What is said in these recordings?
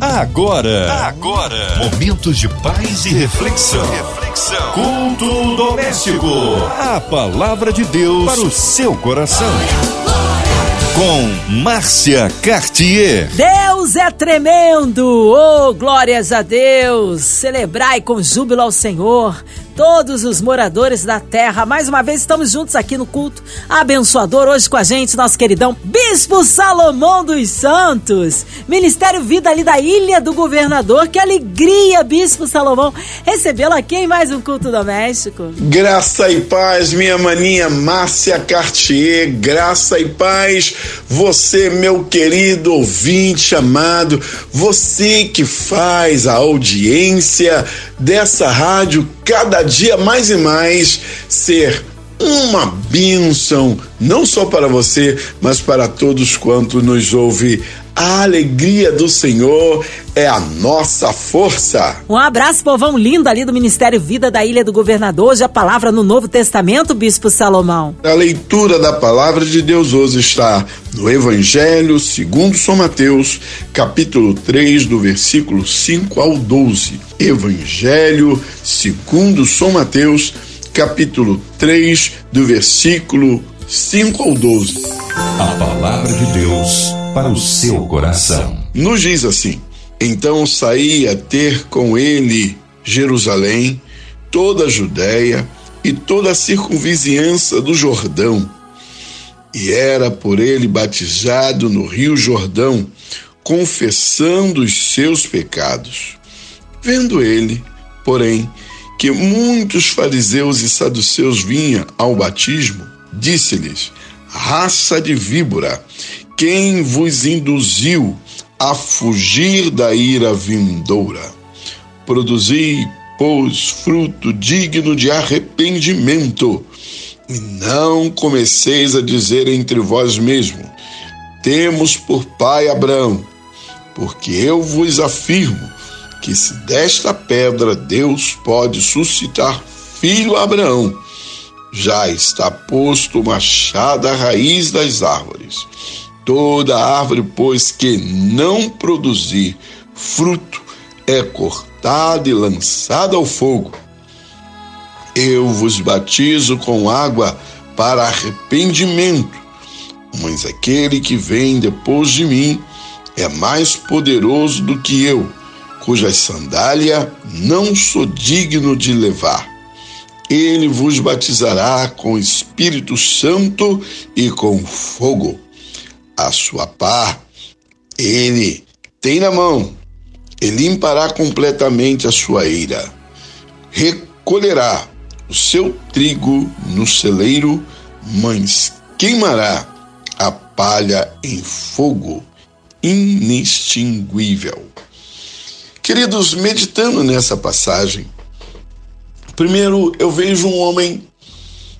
Agora, agora, momentos de paz e reflexão. reflexão. Culto doméstico. A palavra de Deus para o seu coração. Com Márcia Cartier. Deus é tremendo! Oh, glórias a Deus! Celebrai com júbilo ao Senhor todos os moradores da terra. Mais uma vez estamos juntos aqui no culto abençoador. Hoje com a gente, nosso queridão Bispo Salomão dos Santos. Ministério Vida ali da Ilha do Governador. Que alegria, Bispo Salomão, recebê-lo aqui em mais um culto doméstico. Graça e paz, minha maninha Márcia Cartier. Graça e paz, você, meu querido ouvinte amado, você que faz a audiência dessa rádio cada dia mais e mais ser uma bênção, não só para você, mas para todos quanto nos ouve. A alegria do Senhor é a nossa força. Um abraço, povão lindo ali do Ministério Vida da Ilha do Governador. Hoje a palavra no Novo Testamento, Bispo Salomão. A leitura da palavra de Deus hoje está no Evangelho segundo São Mateus, capítulo 3, do versículo 5 ao 12. Evangelho segundo São Mateus, capítulo 3, do versículo 5 ao 12. A palavra de Deus para o seu coração. Nos diz assim: Então saí a ter com ele Jerusalém, toda a Judéia e toda a circunvizinhança do Jordão. E era por ele batizado no rio Jordão, confessando os seus pecados. Vendo ele, porém, que muitos fariseus e saduceus vinham ao batismo, disse-lhes: Raça de víbora, quem vos induziu a fugir da ira vindoura? Produzi, pois, fruto digno de arrependimento, e não comeceis a dizer entre vós mesmos: Temos por pai Abraão, porque eu vos afirmo que se desta pedra Deus pode suscitar filho a Abraão, já está posto o machado à raiz das árvores. Toda árvore, pois, que não produzir fruto, é cortada e lançada ao fogo. Eu vos batizo com água para arrependimento, mas aquele que vem depois de mim é mais poderoso do que eu, cuja sandália não sou digno de levar. Ele vos batizará com Espírito Santo e com fogo a sua pá, ele tem na mão, e limpará completamente a sua ira. Recolherá o seu trigo no celeiro, mas queimará a palha em fogo inextinguível. Queridos, meditando nessa passagem, primeiro eu vejo um homem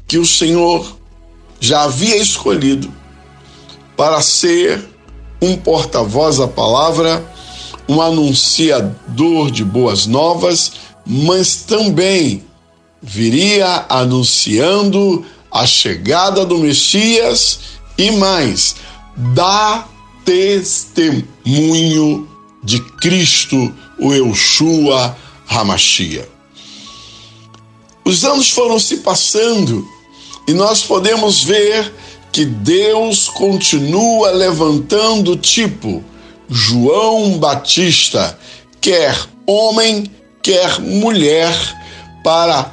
que o Senhor já havia escolhido para ser um porta-voz da palavra, um anunciador de boas novas, mas também viria anunciando a chegada do Messias e mais, dá testemunho de Cristo, o Eushua Hamashia. Os anos foram se passando e nós podemos ver que Deus continua levantando tipo João Batista, quer homem, quer mulher, para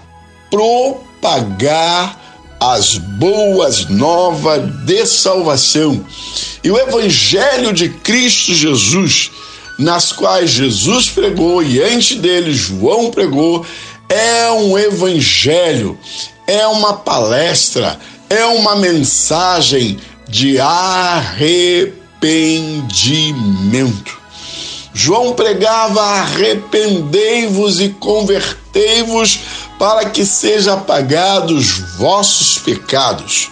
propagar as boas novas de salvação. E o Evangelho de Cristo Jesus, nas quais Jesus pregou e antes dele João pregou, é um evangelho, é uma palestra, é uma mensagem de arrependimento. João pregava: arrependei-vos e convertei-vos para que seja apagados vossos pecados.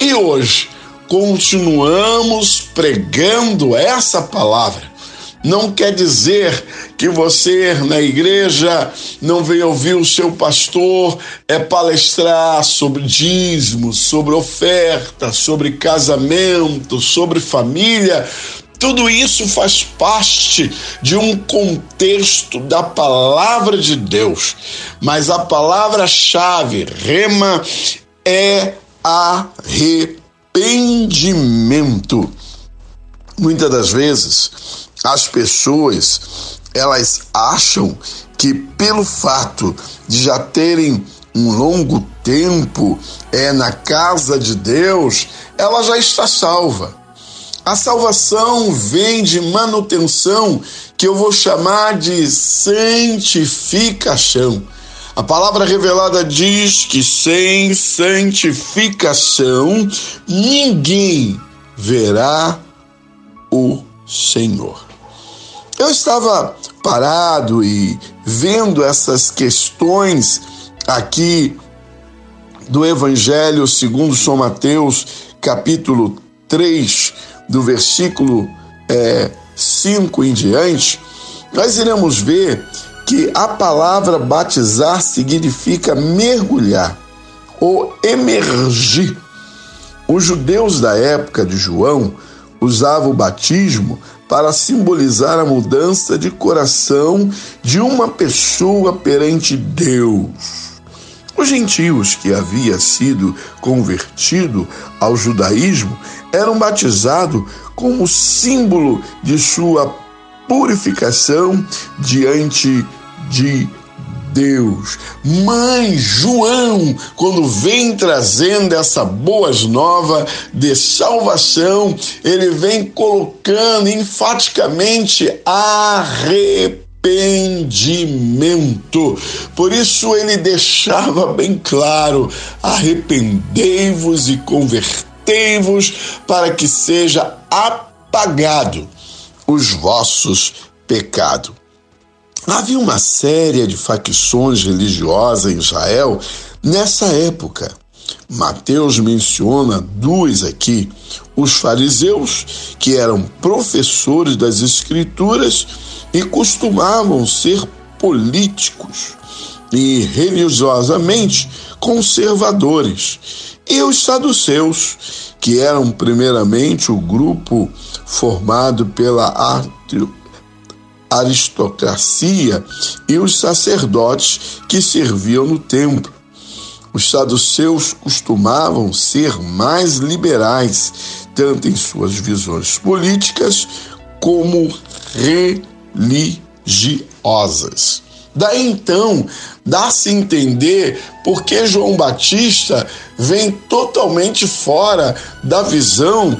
E hoje continuamos pregando essa palavra não quer dizer que você na igreja não veio ouvir o seu pastor é palestrar sobre dízimo, sobre oferta, sobre casamento, sobre família Tudo isso faz parte de um contexto da palavra de Deus, mas a palavra-chave, rema, é arrependimento. Muitas das vezes, as pessoas elas acham que pelo fato de já terem um longo tempo é na casa de Deus, ela já está salva. A salvação vem de manutenção, que eu vou chamar de santificação. A palavra revelada diz que sem santificação ninguém verá o Senhor. Eu estava parado e vendo essas questões aqui do Evangelho segundo São Mateus, capítulo 3, do versículo é, 5 em diante, nós iremos ver que a palavra batizar significa mergulhar ou emergir. Os judeus da época de João usavam o batismo para simbolizar a mudança de coração de uma pessoa perante Deus. Os gentios que havia sido convertido ao judaísmo eram batizados como símbolo de sua purificação diante de Deus. Mãe João, quando vem trazendo essa boas nova de salvação, ele vem colocando enfaticamente arrependimento. Por isso ele deixava bem claro: arrependei-vos e convertei-vos para que seja apagado os vossos pecados. Havia uma série de facções religiosas em Israel nessa época. Mateus menciona duas aqui: os fariseus, que eram professores das Escrituras e costumavam ser políticos e religiosamente conservadores, e os saduceus, que eram primeiramente o grupo formado pela aristocracia e os sacerdotes que serviam no templo. Os saduceus costumavam ser mais liberais, tanto em suas visões políticas como religiosas. Daí então, dá-se entender por que João Batista vem totalmente fora da visão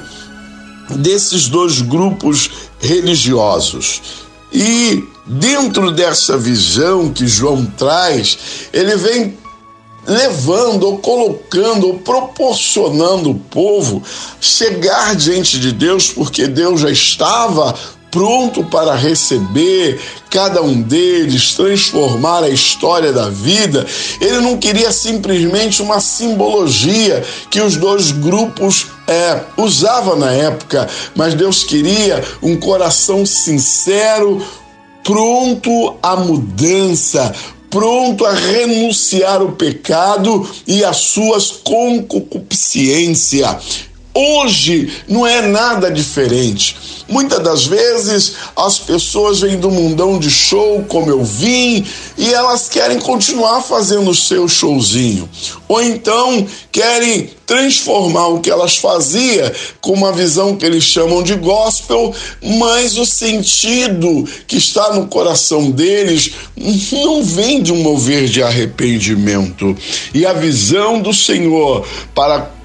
desses dois grupos religiosos. E dentro dessa visão que João traz, ele vem levando, ou colocando, ou proporcionando o povo chegar diante de Deus, porque Deus já estava pronto para receber cada um deles, transformar a história da vida. Ele não queria simplesmente uma simbologia que os dois grupos é, usavam na época, mas Deus queria um coração sincero, pronto à mudança, pronto a renunciar o pecado e as suas concupiscências. Hoje não é nada diferente. Muitas das vezes as pessoas vêm do mundão de show, como eu vim, e elas querem continuar fazendo o seu showzinho. Ou então querem transformar o que elas faziam com uma visão que eles chamam de gospel, mas o sentido que está no coração deles não vem de um mover de arrependimento. E a visão do Senhor para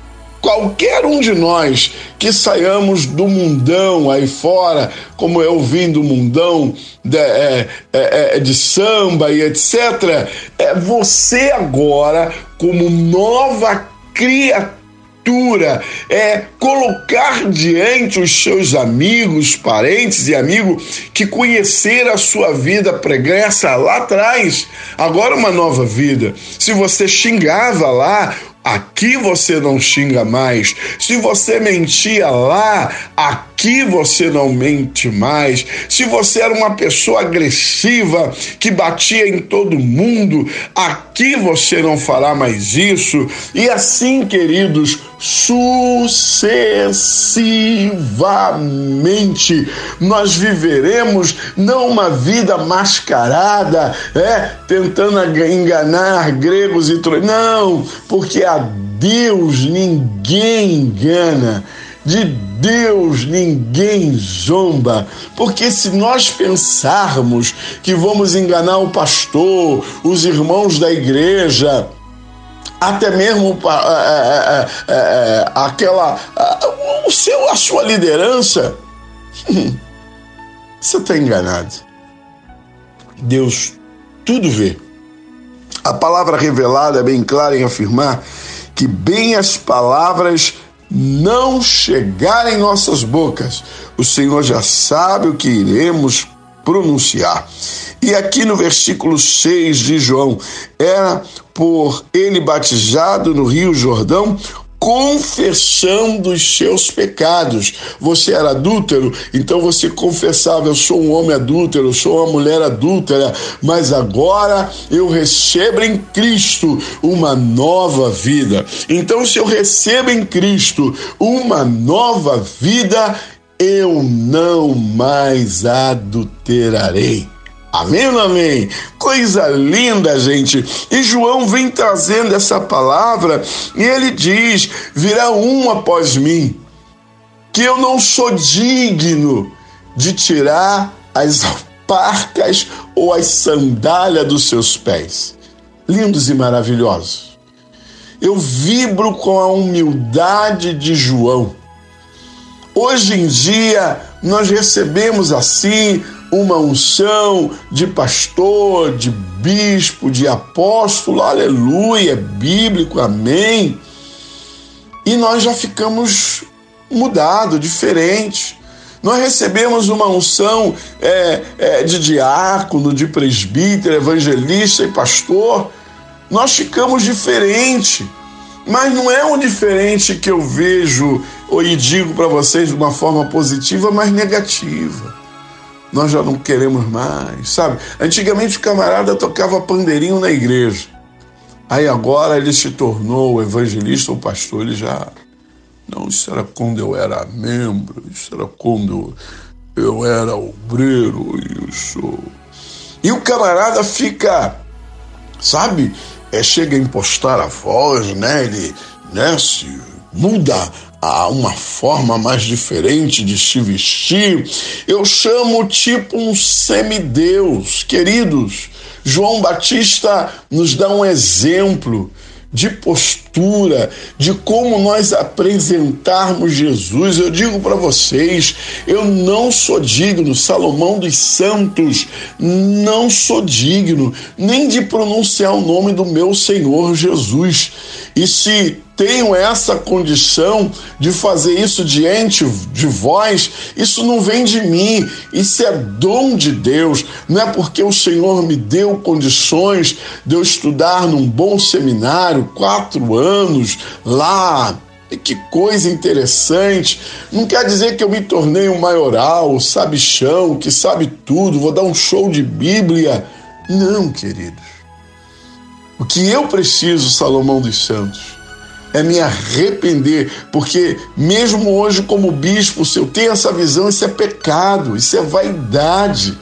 qualquer um de nós que saiamos do mundão aí fora, como eu vim do mundão de, é, é, é, de samba e etc., é você agora, como nova criatura, é colocar diante os seus amigos, parentes e amigos que conheceram a sua vida pregressa lá atrás, agora uma nova vida. Se você xingava lá, Aqui você não xinga mais. Se você mentia lá, aqui aqui você não mente mais. Se você era uma pessoa agressiva que batia em todo mundo, aqui você não fará mais isso. E assim, queridos, sucessivamente nós viveremos não uma vida mascarada, é, tentando enganar gregos e não, porque a Deus ninguém engana. De Deus ninguém zomba, porque se nós pensarmos que vamos enganar o pastor, os irmãos da igreja, até mesmo é, é, é, aquela o seu, a sua liderança, você está enganado. Deus tudo vê. A palavra revelada é bem clara em afirmar que bem as palavras não chegarem em nossas bocas, o Senhor já sabe o que iremos pronunciar. E aqui no versículo 6 de João, era por ele batizado no Rio Jordão confessando os seus pecados. Você era adúltero, então você confessava: Eu sou um homem adúltero, eu sou uma mulher adúltera, mas agora eu recebo em Cristo uma nova vida. Então, se eu recebo em Cristo uma nova vida, eu não mais adulterarei. Amém amém? Coisa linda, gente. E João vem trazendo essa palavra e ele diz: virá um após mim, que eu não sou digno de tirar as alparcas ou as sandálias dos seus pés. Lindos e maravilhosos. Eu vibro com a humildade de João. Hoje em dia, nós recebemos assim uma unção de pastor, de bispo, de apóstolo, aleluia, bíblico, amém. E nós já ficamos mudados, diferentes. Nós recebemos uma unção é, é, de diácono, de presbítero, evangelista e pastor. Nós ficamos diferentes. Mas não é um diferente que eu vejo e digo para vocês de uma forma positiva, mas negativa nós já não queremos mais, sabe? Antigamente o camarada tocava pandeirinho na igreja. Aí agora ele se tornou evangelista ou pastor, ele já. Não, isso era quando eu era membro, isso era quando eu era obreiro, isso. E o camarada fica, sabe? É, chega a impostar a voz, né? Ele né, se muda a uma forma mais diferente de se vestir. Eu chamo tipo um semideus. Queridos, João Batista nos dá um exemplo de postura, de como nós apresentarmos Jesus. Eu digo para vocês, eu não sou digno, Salomão dos Santos, não sou digno nem de pronunciar o nome do meu Senhor Jesus. E se tenho essa condição de fazer isso diante de vós, isso não vem de mim, isso é dom de Deus. Não é porque o Senhor me deu condições de eu estudar num bom seminário, quatro anos lá. E que coisa interessante. Não quer dizer que eu me tornei um maioral, sabichão, que sabe tudo, vou dar um show de Bíblia. Não, queridos. O que eu preciso, Salomão dos Santos, é me arrepender, porque mesmo hoje, como bispo, se eu tenho essa visão, isso é pecado, isso é vaidade.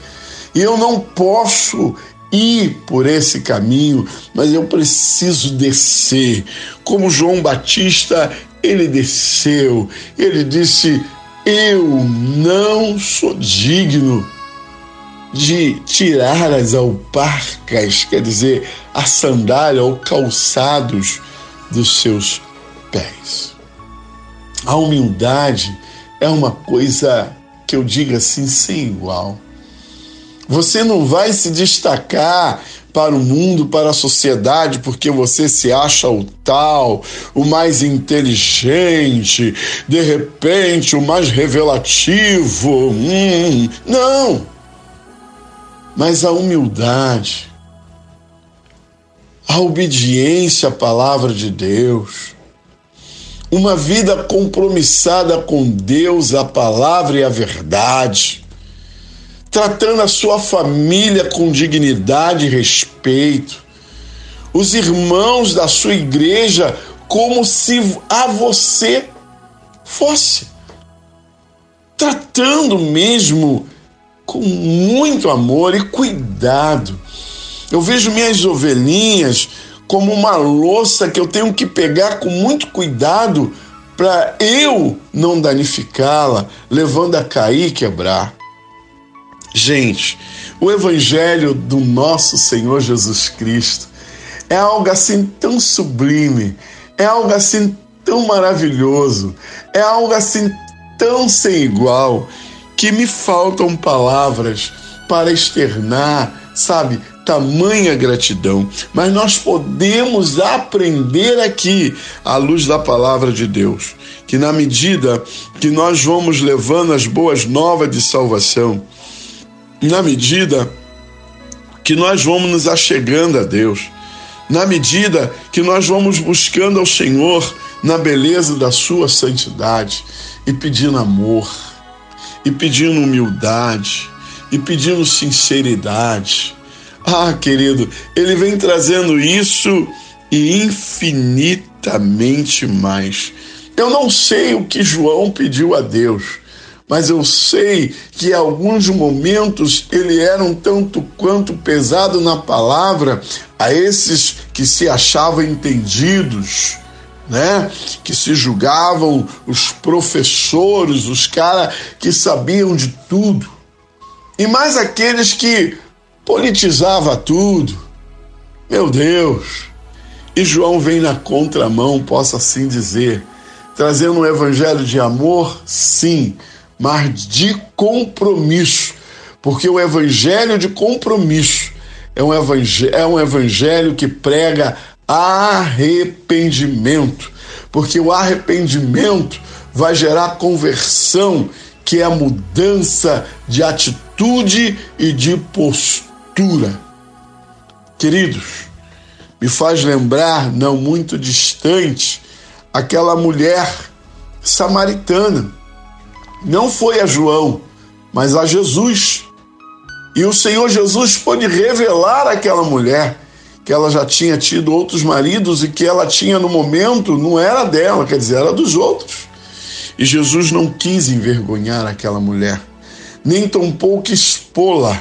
E eu não posso ir por esse caminho, mas eu preciso descer. Como João Batista, ele desceu, ele disse: Eu não sou digno de tirar as alparcas, quer dizer, a sandália ou calçados dos seus pés. A humildade é uma coisa que eu digo assim sem igual. Você não vai se destacar para o mundo, para a sociedade, porque você se acha o tal, o mais inteligente, de repente o mais revelativo. Hum, não! Mas a humildade, a obediência à palavra de Deus, uma vida compromissada com Deus, a palavra e a verdade, tratando a sua família com dignidade e respeito, os irmãos da sua igreja como se a você fosse, tratando mesmo com muito amor e cuidado. Eu vejo minhas ovelhinhas como uma louça que eu tenho que pegar com muito cuidado para eu não danificá-la, levando a cair e quebrar. Gente, o Evangelho do nosso Senhor Jesus Cristo é algo assim tão sublime, é algo assim tão maravilhoso, é algo assim tão sem igual, que me faltam palavras para externar, sabe, tamanha gratidão. Mas nós podemos aprender aqui, à luz da palavra de Deus, que na medida que nós vamos levando as boas novas de salvação, na medida que nós vamos nos achegando a Deus, na medida que nós vamos buscando ao Senhor na beleza da Sua santidade e pedindo amor, e pedindo humildade, e pedindo sinceridade. Ah, querido, Ele vem trazendo isso e infinitamente mais. Eu não sei o que João pediu a Deus mas eu sei que em alguns momentos ele era um tanto quanto pesado na palavra a esses que se achavam entendidos, né? Que se julgavam os professores, os caras que sabiam de tudo. E mais aqueles que politizava tudo. Meu Deus! E João vem na contramão, posso assim dizer, trazendo um evangelho de amor, sim, mas de compromisso, porque o evangelho de compromisso é um evangelho, é um evangelho que prega arrependimento, porque o arrependimento vai gerar conversão, que é a mudança de atitude e de postura. Queridos, me faz lembrar, não muito distante, aquela mulher samaritana não foi a João, mas a Jesus. E o Senhor Jesus pôde revelar àquela mulher que ela já tinha tido outros maridos e que ela tinha no momento não era dela, quer dizer, era dos outros. E Jesus não quis envergonhar aquela mulher, nem tampouco expô-la,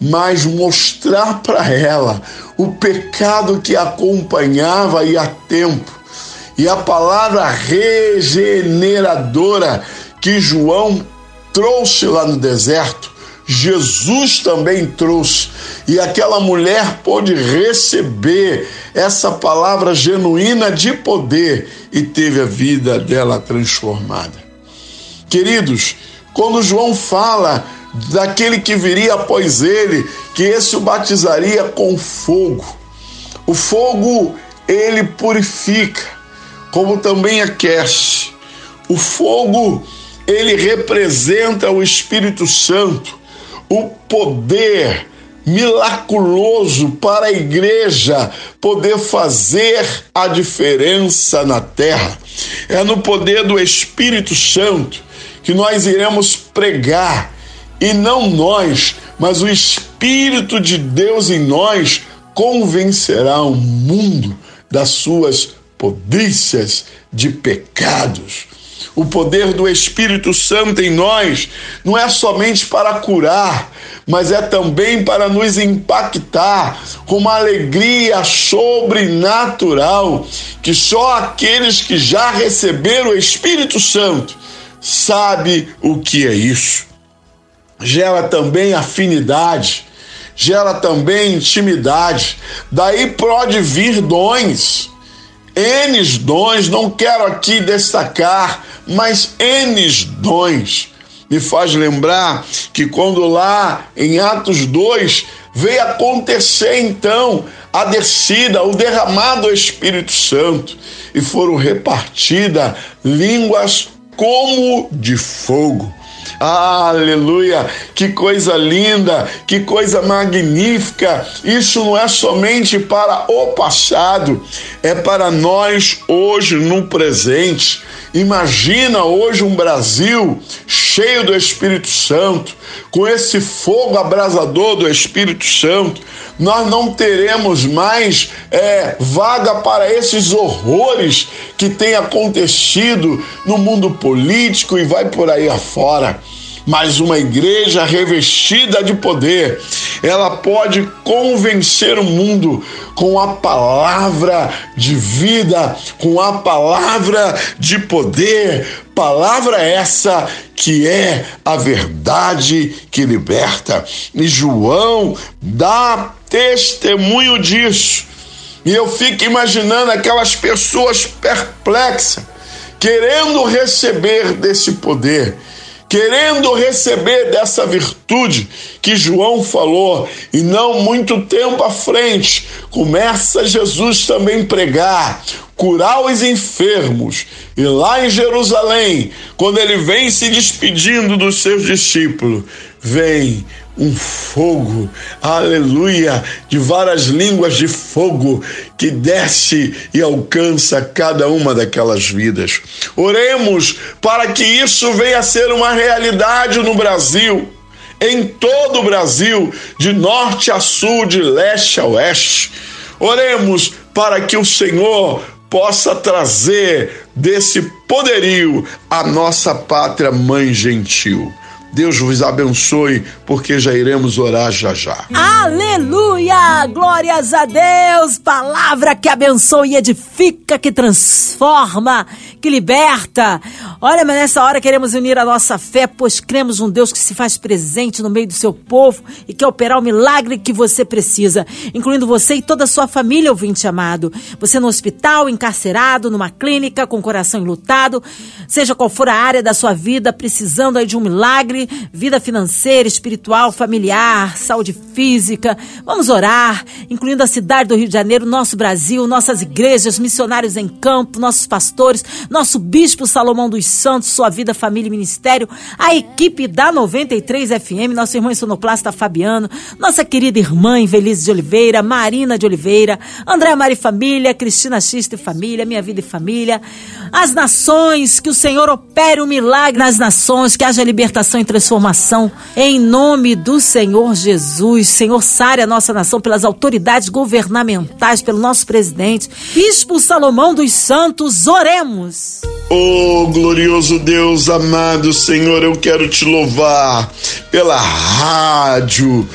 mas mostrar para ela o pecado que acompanhava e a tempo. E a palavra regeneradora que João trouxe lá no deserto, Jesus também trouxe. E aquela mulher pôde receber essa palavra genuína de poder e teve a vida dela transformada. Queridos, quando João fala daquele que viria após ele, que esse o batizaria com fogo. O fogo ele purifica, como também aquece. O fogo ele representa o Espírito Santo, o poder miraculoso para a igreja poder fazer a diferença na terra. É no poder do Espírito Santo que nós iremos pregar, e não nós, mas o Espírito de Deus em nós convencerá o mundo das suas podrícias de pecados. O poder do Espírito Santo em nós não é somente para curar, mas é também para nos impactar com uma alegria sobrenatural que só aqueles que já receberam o Espírito Santo sabe o que é isso. Gera também afinidade, gera também intimidade. Daí pode vir dons. N dons, não quero aqui destacar mas N dons. Me faz lembrar que quando lá em Atos 2 veio acontecer então a descida, o derramado do Espírito Santo e foram repartidas línguas como de fogo. Aleluia! Que coisa linda, que coisa magnífica. Isso não é somente para o passado, é para nós hoje no presente. Imagina hoje um Brasil cheio do Espírito Santo, com esse fogo abrasador do Espírito Santo. Nós não teremos mais é, vaga para esses horrores que têm acontecido no mundo político e vai por aí afora mas uma igreja revestida de poder, ela pode convencer o mundo com a palavra de vida, com a palavra de poder, palavra essa que é a verdade que liberta. E João dá testemunho disso. E eu fico imaginando aquelas pessoas perplexas, querendo receber desse poder querendo receber dessa virtude que João falou, e não muito tempo à frente, começa Jesus também pregar, curar os enfermos. E lá em Jerusalém, quando ele vem se despedindo dos seus discípulos, vem um fogo, aleluia, de várias línguas de fogo que desce e alcança cada uma daquelas vidas. Oremos para que isso venha a ser uma realidade no Brasil, em todo o Brasil, de norte a sul, de leste a oeste. Oremos para que o Senhor possa trazer desse poderio a nossa pátria mãe gentil. Deus vos abençoe, porque já iremos orar já já. Aleluia! Glórias a Deus! Palavra que abençoa e edifica, que transforma, que liberta. Olha, mas nessa hora queremos unir a nossa fé, pois cremos um Deus que se faz presente no meio do seu povo e quer operar o milagre que você precisa, incluindo você e toda a sua família, ouvinte amado. Você no hospital, encarcerado, numa clínica, com o coração enlutado, seja qual for a área da sua vida, precisando aí de um milagre vida financeira, espiritual, familiar, saúde física. Vamos orar, incluindo a cidade do Rio de Janeiro, nosso Brasil, nossas igrejas, missionários em campo, nossos pastores, nosso bispo Salomão dos Santos, sua vida, família e ministério, a equipe da 93 FM, nosso irmão sonoplasta Fabiano, nossa querida irmã Invelise de Oliveira, Marina de Oliveira, André Mari Família, Cristina Xista e Família, Minha Vida e Família, as nações, que o Senhor opere um milagre nas nações, que haja libertação e transformação. Em nome do Senhor Jesus, Senhor, sare a nossa nação pelas autoridades governamentais, pelo nosso presidente, Bispo Salomão dos Santos, oremos. Oh, glorioso Deus amado, Senhor, eu quero te louvar pela rádio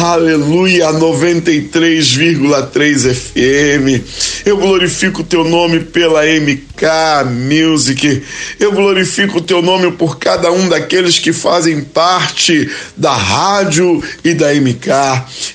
Aleluia, 93,3 FM. Eu glorifico o teu nome pela MK Music. Eu glorifico o teu nome por cada um daqueles que fazem parte da rádio e da MK.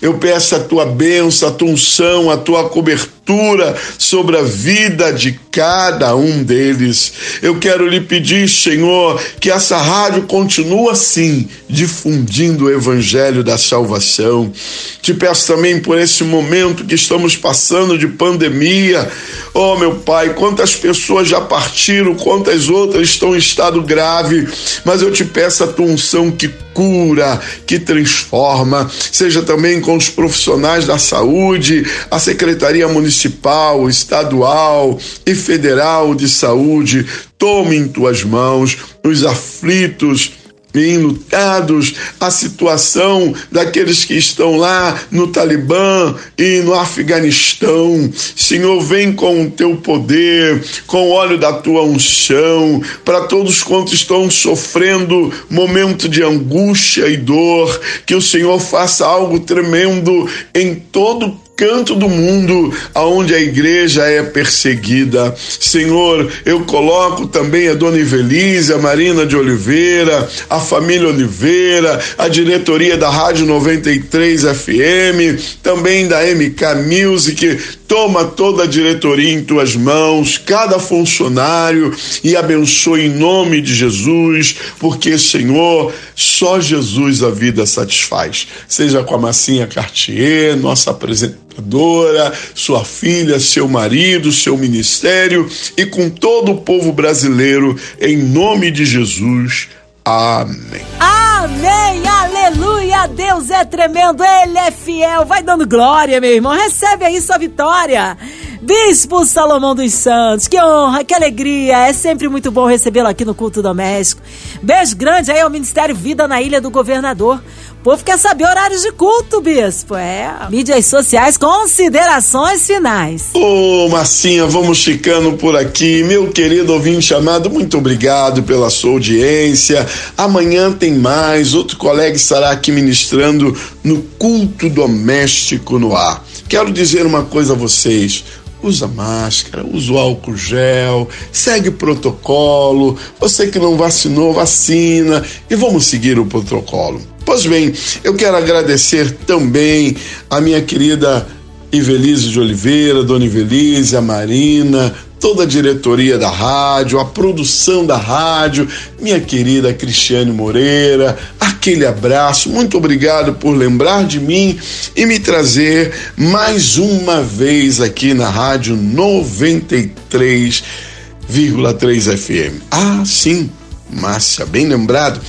Eu peço a tua bênção, a tua unção, a tua cobertura sobre a vida de cada um deles. Eu quero lhe pedir, Senhor, que essa rádio continue assim, difundindo o evangelho da salvação. Te peço também por esse momento que estamos passando de pandemia. Oh, meu Pai, quantas pessoas já partiram, quantas outras estão em estado grave, mas eu te peço a tua unção que cura, que transforma, seja também com os profissionais da saúde, a Secretaria Municipal, Estadual e Federal de Saúde, tome em tuas mãos os aflitos enlutados, a situação daqueles que estão lá no Talibã e no Afeganistão. Senhor, vem com o teu poder, com o óleo da tua unção, para todos quantos estão sofrendo momento de angústia e dor, que o Senhor faça algo tremendo em todo canto do mundo aonde a igreja é perseguida. Senhor, eu coloco também a dona Ivelise, a Marina de Oliveira, a família Oliveira, a diretoria da Rádio 93 FM, também da MK Music, Toma toda a diretoria em tuas mãos, cada funcionário e abençoe em nome de Jesus, porque, Senhor, só Jesus a vida satisfaz. Seja com a Massinha Cartier, nossa apresentadora, sua filha, seu marido, seu ministério e com todo o povo brasileiro, em nome de Jesus. Amém. Amém, aleluia, Deus é tremendo, Ele é fiel, vai dando glória, meu irmão, recebe aí sua vitória. Bispo Salomão dos Santos, que honra, que alegria, é sempre muito bom recebê-lo aqui no Culto Doméstico. Beijo grande aí ao Ministério Vida na Ilha do Governador. Povo quer saber horários de culto, bispo. É, mídias sociais, considerações finais. Ô, oh, Marcinha, vamos ficando por aqui. Meu querido ouvinte amado, muito obrigado pela sua audiência. Amanhã tem mais. Outro colega estará aqui ministrando no culto doméstico no ar. Quero dizer uma coisa a vocês usa máscara, usa o álcool gel, segue protocolo. Você que não vacinou, vacina e vamos seguir o protocolo. Pois bem, eu quero agradecer também a minha querida Ivelise de Oliveira, Dona Ivelise, a Marina, toda a diretoria da rádio, a produção da rádio, minha querida Cristiane Moreira, aquele abraço, muito obrigado por lembrar de mim e me trazer mais uma vez aqui na rádio 93,3 FM. Ah, sim, Márcia, bem lembrado.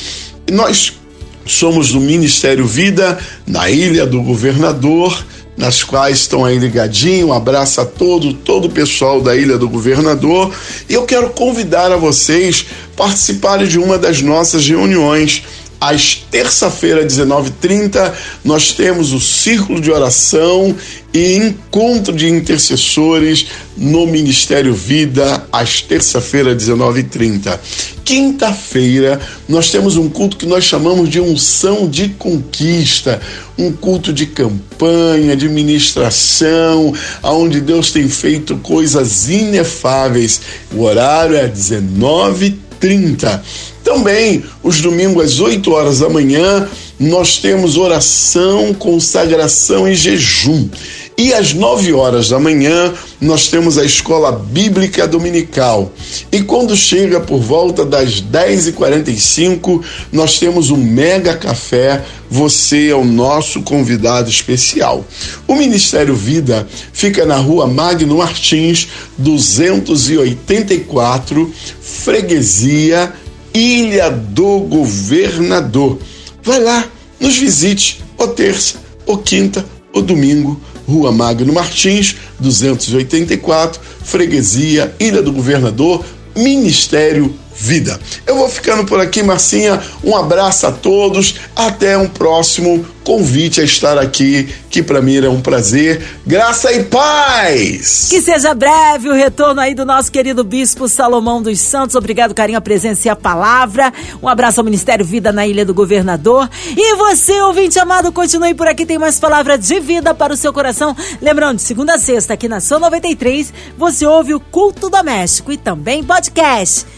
Nós somos do Ministério Vida na Ilha do Governador nas quais estão aí ligadinho. Um abraço a todo, todo o pessoal da Ilha do Governador. E eu quero convidar a vocês participarem de uma das nossas reuniões às terça-feira, 19h30, nós temos o círculo de oração e encontro de intercessores no Ministério Vida, às terça-feira, 19h30. Quinta-feira, nós temos um culto que nós chamamos de unção de conquista, um culto de campanha, de ministração, onde Deus tem feito coisas inefáveis. O horário é 19h30. Também, os domingos às 8 horas da manhã, nós temos oração, consagração e jejum. E às 9 horas da manhã, nós temos a escola bíblica dominical. E quando chega por volta das 10h45, nós temos o mega café. Você é o nosso convidado especial. O Ministério Vida fica na rua Magno Martins, 284, Freguesia Ilha do Governador. Vai lá, nos visite, ou terça, ou quinta, ou domingo, Rua Magno Martins, 284, Freguesia, Ilha do Governador, Ministério Vida. Eu vou ficando por aqui, Marcinha. Um abraço a todos. Até um próximo convite a estar aqui, que para mim é um prazer. Graça e paz! Que seja breve o retorno aí do nosso querido Bispo Salomão dos Santos. Obrigado, carinho, a presença e a palavra. Um abraço ao Ministério Vida na Ilha do Governador. E você, ouvinte amado, continue por aqui, tem mais palavras de vida para o seu coração. Lembrando, segunda a sexta, aqui na Sua 93, você ouve o Culto Doméstico e também podcast